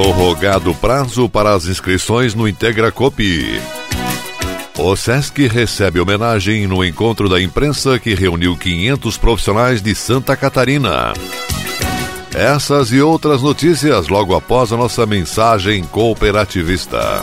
Prorrogado prazo para as inscrições no Integra Copi. O SESC recebe homenagem no encontro da imprensa que reuniu 500 profissionais de Santa Catarina. Essas e outras notícias logo após a nossa mensagem cooperativista.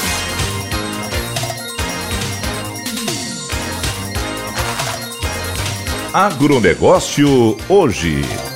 Agronegócio hoje.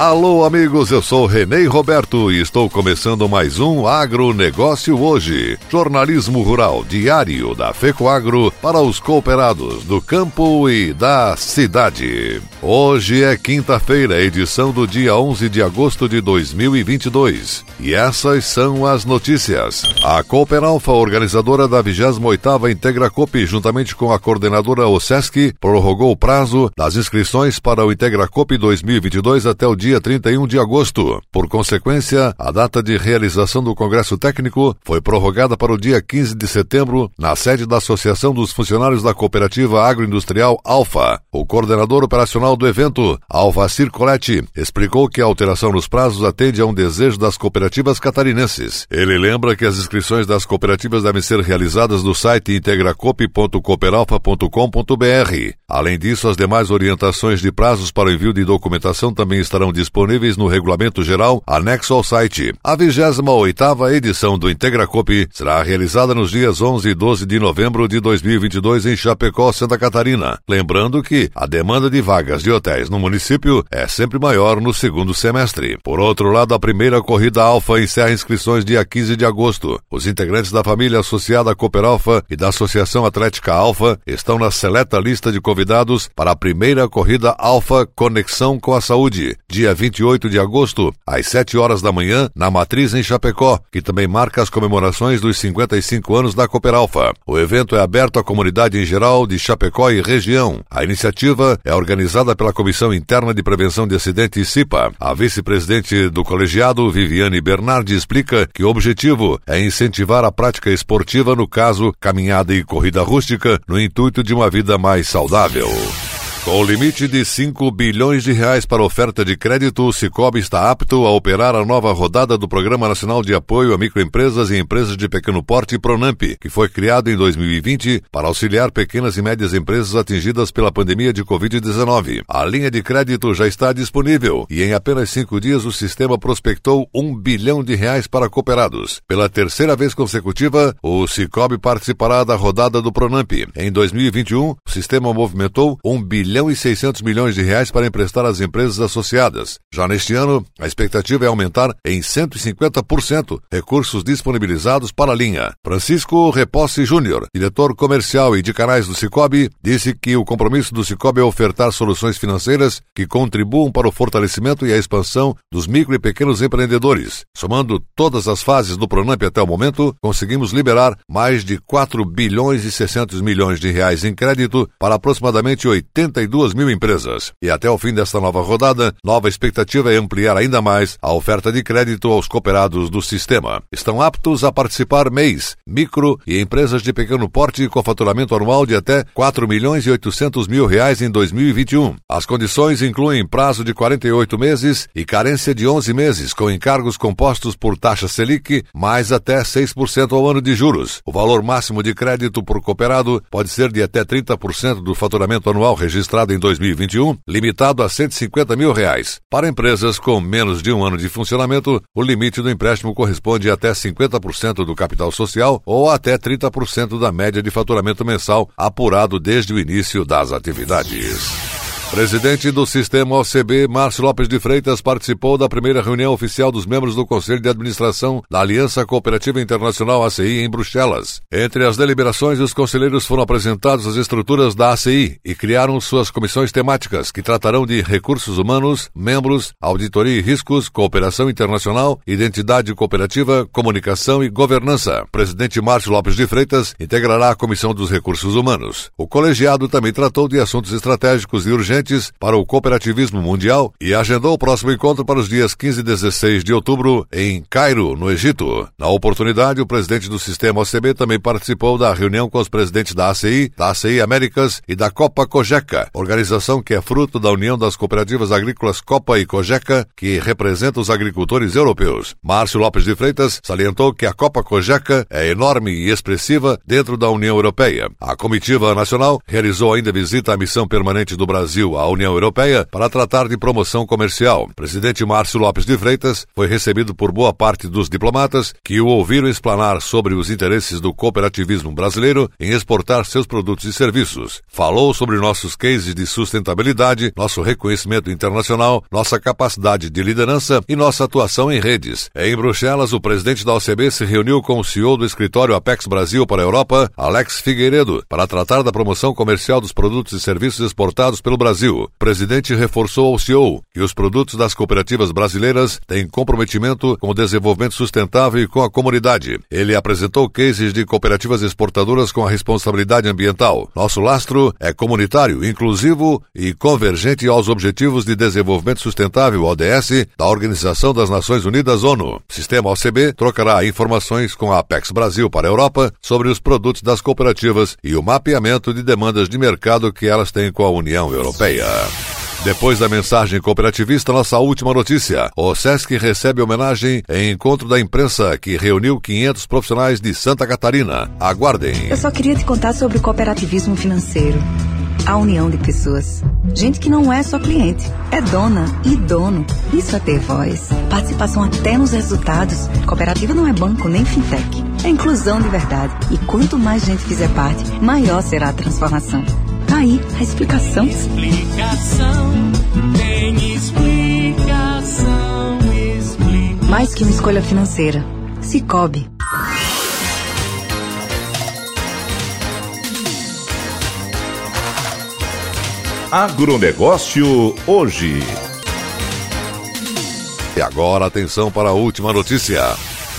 Alô, amigos, eu sou Renê Roberto e estou começando mais um Agronegócio Hoje. Jornalismo rural diário da FECOAGRO para os cooperados do campo e da cidade. Hoje é quinta-feira, edição do dia 11 de agosto de 2022. E essas são as notícias. A Cooperalfa, organizadora da 28ª Integra Cop, juntamente com a coordenadora OSESC, prorrogou o prazo das inscrições para o Integra Cop 2022 até o dia 31 de agosto. Por consequência, a data de realização do Congresso Técnico foi prorrogada para o dia 15 de setembro, na sede da Associação dos Funcionários da Cooperativa Agroindustrial Alfa. O coordenador operacional do evento, Alvacir Coletti, explicou que a alteração nos prazos atende a um desejo das cooperativas catarinenses. Ele lembra que as inscrições das cooperativas devem ser realizadas no site integracop.cooperalfa.com.br. Além disso, as demais orientações de prazos para o envio de documentação também estarão disponíveis no regulamento geral anexo ao site. A 28ª edição do Integracop será realizada nos dias 11 e 12 de novembro de 2022 em Chapecó, Santa Catarina. Lembrando que a demanda de vagas de hotéis no município é sempre maior no segundo semestre. Por outro lado, a primeira corrida Alfa encerra inscrições dia 15 de agosto. Os integrantes da família associada à Cooper Alfa e da Associação Atlética Alfa estão na seleta lista de convidados para a primeira corrida Alfa Conexão com a Saúde, dia 28 de agosto, às 7 horas da manhã, na Matriz em Chapecó, que também marca as comemorações dos 55 anos da Cooper Alfa. O evento é aberto à comunidade em geral de Chapecó e região. A iniciativa é organizada pela Comissão Interna de Prevenção de Acidentes CIPA. A vice-presidente do colegiado, Viviane Bernardi, explica que o objetivo é incentivar a prática esportiva, no caso, caminhada e corrida rústica, no intuito de uma vida mais saudável. Com limite de 5 bilhões de reais para oferta de crédito, o Cicobi está apto a operar a nova rodada do Programa Nacional de Apoio a Microempresas e Empresas de Pequeno Porte Pronamp, que foi criado em 2020 para auxiliar pequenas e médias empresas atingidas pela pandemia de Covid-19. A linha de crédito já está disponível e em apenas cinco dias o sistema prospectou um bilhão de reais para cooperados. Pela terceira vez consecutiva, o Cicobi participará da rodada do Pronamp. Em 2021, o sistema movimentou um bilhão bilhão e 600 milhões de reais para emprestar às empresas associadas. Já neste ano, a expectativa é aumentar em 150% recursos disponibilizados para a linha. Francisco Reposse Júnior, diretor comercial e de canais do Cicobi, disse que o compromisso do Cicobi é ofertar soluções financeiras que contribuam para o fortalecimento e a expansão dos micro e pequenos empreendedores. Somando todas as fases do Pronamp até o momento, conseguimos liberar mais de 4 bilhões e 600 milhões de reais em crédito para aproximadamente 80 52 mil empresas. E até o fim desta nova rodada, nova expectativa é ampliar ainda mais a oferta de crédito aos cooperados do sistema. Estão aptos a participar MEIs, micro e empresas de pequeno porte com faturamento anual de até 4 milhões e 800 mil reais em 2021. As condições incluem prazo de 48 meses e carência de 11 meses, com encargos compostos por taxa Selic, mais até 6% ao ano de juros. O valor máximo de crédito por cooperado pode ser de até 30% do faturamento anual registrado em 2021, limitado a 150 mil reais. Para empresas com menos de um ano de funcionamento, o limite do empréstimo corresponde até 50% do capital social ou até 30% da média de faturamento mensal apurado desde o início das atividades. Presidente do Sistema OCB, Márcio Lopes de Freitas, participou da primeira reunião oficial dos membros do Conselho de Administração da Aliança Cooperativa Internacional ACI em Bruxelas. Entre as deliberações, os conselheiros foram apresentados as estruturas da ACI e criaram suas comissões temáticas, que tratarão de recursos humanos, membros, auditoria e riscos, cooperação internacional, identidade cooperativa, comunicação e governança. Presidente Márcio Lopes de Freitas integrará a Comissão dos Recursos Humanos. O colegiado também tratou de assuntos estratégicos e urgentes para o cooperativismo mundial e agendou o próximo encontro para os dias 15 e 16 de outubro em Cairo, no Egito. Na oportunidade, o presidente do sistema OCB também participou da reunião com os presidentes da ACI, da ACI Américas e da Copa Cogeca, organização que é fruto da União das Cooperativas Agrícolas Copa e Cogeca, que representa os agricultores europeus. Márcio Lopes de Freitas salientou que a Copa Cogeca é enorme e expressiva dentro da União Europeia. A comitiva nacional realizou ainda visita à missão permanente do Brasil à União Europeia para tratar de promoção comercial. O presidente Márcio Lopes de Freitas foi recebido por boa parte dos diplomatas que o ouviram explanar sobre os interesses do cooperativismo brasileiro em exportar seus produtos e serviços. Falou sobre nossos cases de sustentabilidade, nosso reconhecimento internacional, nossa capacidade de liderança e nossa atuação em redes. Em Bruxelas, o presidente da OCB se reuniu com o CEO do escritório Apex Brasil para a Europa, Alex Figueiredo, para tratar da promoção comercial dos produtos e serviços exportados pelo Brasil Brasil. O presidente reforçou ao CEO que os produtos das cooperativas brasileiras têm comprometimento com o desenvolvimento sustentável e com a comunidade. Ele apresentou cases de cooperativas exportadoras com a responsabilidade ambiental. Nosso lastro é comunitário, inclusivo e convergente aos Objetivos de Desenvolvimento Sustentável, ODS, da Organização das Nações Unidas, ONU. Sistema OCB trocará informações com a Apex Brasil para a Europa sobre os produtos das cooperativas e o mapeamento de demandas de mercado que elas têm com a União Europeia. Depois da mensagem cooperativista, nossa última notícia. O SESC recebe homenagem em encontro da imprensa que reuniu 500 profissionais de Santa Catarina. Aguardem. Eu só queria te contar sobre o cooperativismo financeiro. A união de pessoas. Gente que não é só cliente, é dona e dono. Isso é ter voz. Participação até nos resultados. Cooperativa não é banco nem fintech. É inclusão de verdade. E quanto mais gente fizer parte, maior será a transformação. Aí a explicação. Explicação, tem explicação, explicação. Mais que uma escolha financeira. Cicobi. Agronegócio hoje. E agora atenção para a última notícia.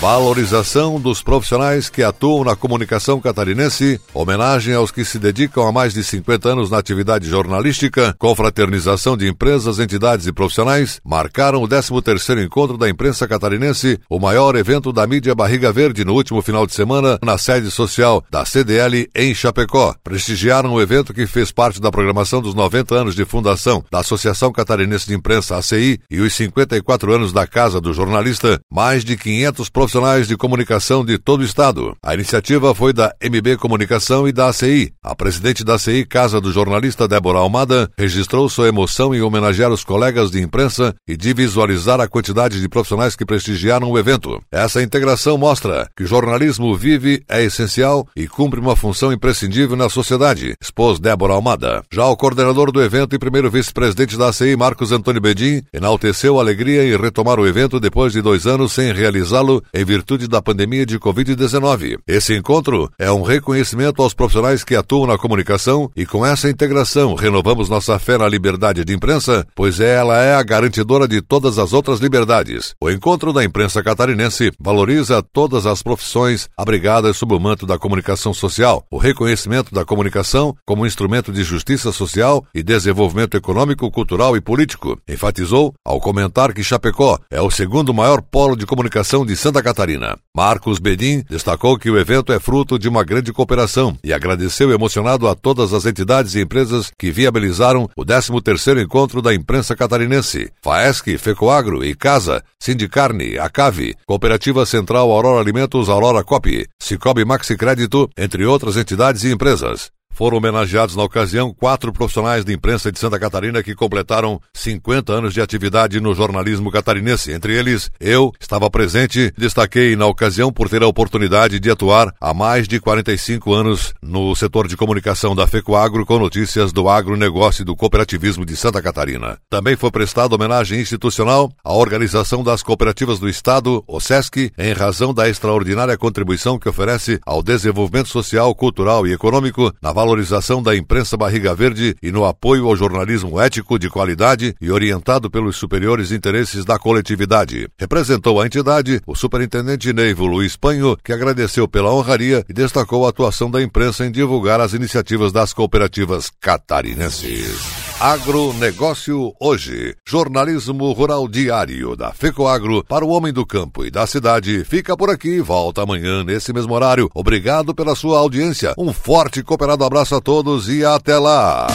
Valorização dos profissionais que atuam na comunicação catarinense, homenagem aos que se dedicam há mais de 50 anos na atividade jornalística, confraternização de empresas, entidades e profissionais, marcaram o 13º Encontro da Imprensa Catarinense, o maior evento da mídia Barriga Verde no último final de semana na sede social da CDL em Chapecó. Prestigiaram o evento que fez parte da programação dos 90 anos de fundação da Associação Catarinense de Imprensa, ACI, e os 54 anos da Casa do Jornalista, mais de 500 profissionais profissionais de comunicação de todo o estado. A iniciativa foi da MB Comunicação e da ACI. A presidente da ACI, Casa do Jornalista Débora Almada, registrou sua emoção em homenagear os colegas de imprensa e de visualizar a quantidade de profissionais que prestigiaram o evento. Essa integração mostra que o jornalismo vive, é essencial e cumpre uma função imprescindível na sociedade, expôs Débora Almada. Já o coordenador do evento e primeiro vice-presidente da ACI, Marcos Antônio Bedin, enalteceu a alegria em retomar o evento depois de dois anos sem realizá-lo em em virtude da pandemia de Covid-19. Esse encontro é um reconhecimento aos profissionais que atuam na comunicação e com essa integração renovamos nossa fé na liberdade de imprensa, pois ela é a garantidora de todas as outras liberdades. O encontro da imprensa catarinense valoriza todas as profissões abrigadas sob o manto da comunicação social, o reconhecimento da comunicação como instrumento de justiça social e desenvolvimento econômico, cultural e político. Enfatizou ao comentar que Chapecó é o segundo maior polo de comunicação de Santa Catarina. Marcos Bedin destacou que o evento é fruto de uma grande cooperação e agradeceu emocionado a todas as entidades e empresas que viabilizaram o 13º encontro da imprensa catarinense. FAESC, FECOAGRO e CASA, Sindicarne, ACAVE, Cooperativa Central Aurora Alimentos Aurora Cop, Cicobi Maxi Crédito, entre outras entidades e empresas. Foram homenageados na ocasião quatro profissionais de imprensa de Santa Catarina que completaram 50 anos de atividade no jornalismo catarinense. Entre eles, eu estava presente, destaquei na ocasião por ter a oportunidade de atuar há mais de 45 anos no setor de comunicação da FECOAGRO com notícias do agronegócio e do cooperativismo de Santa Catarina. Também foi prestada homenagem institucional à Organização das Cooperativas do Estado, o SESC, em razão da extraordinária contribuição que oferece ao desenvolvimento social, cultural e econômico na valorização da imprensa barriga verde e no apoio ao jornalismo ético de qualidade e orientado pelos superiores interesses da coletividade. Representou a entidade o superintendente Neivo Luiz Panho, que agradeceu pela honraria e destacou a atuação da imprensa em divulgar as iniciativas das cooperativas catarinenses. Agronegócio hoje. Jornalismo rural diário da FECOAGro para o homem do campo e da cidade. Fica por aqui, volta amanhã nesse mesmo horário. Obrigado pela sua audiência. Um forte e cooperado abraço a todos e até lá.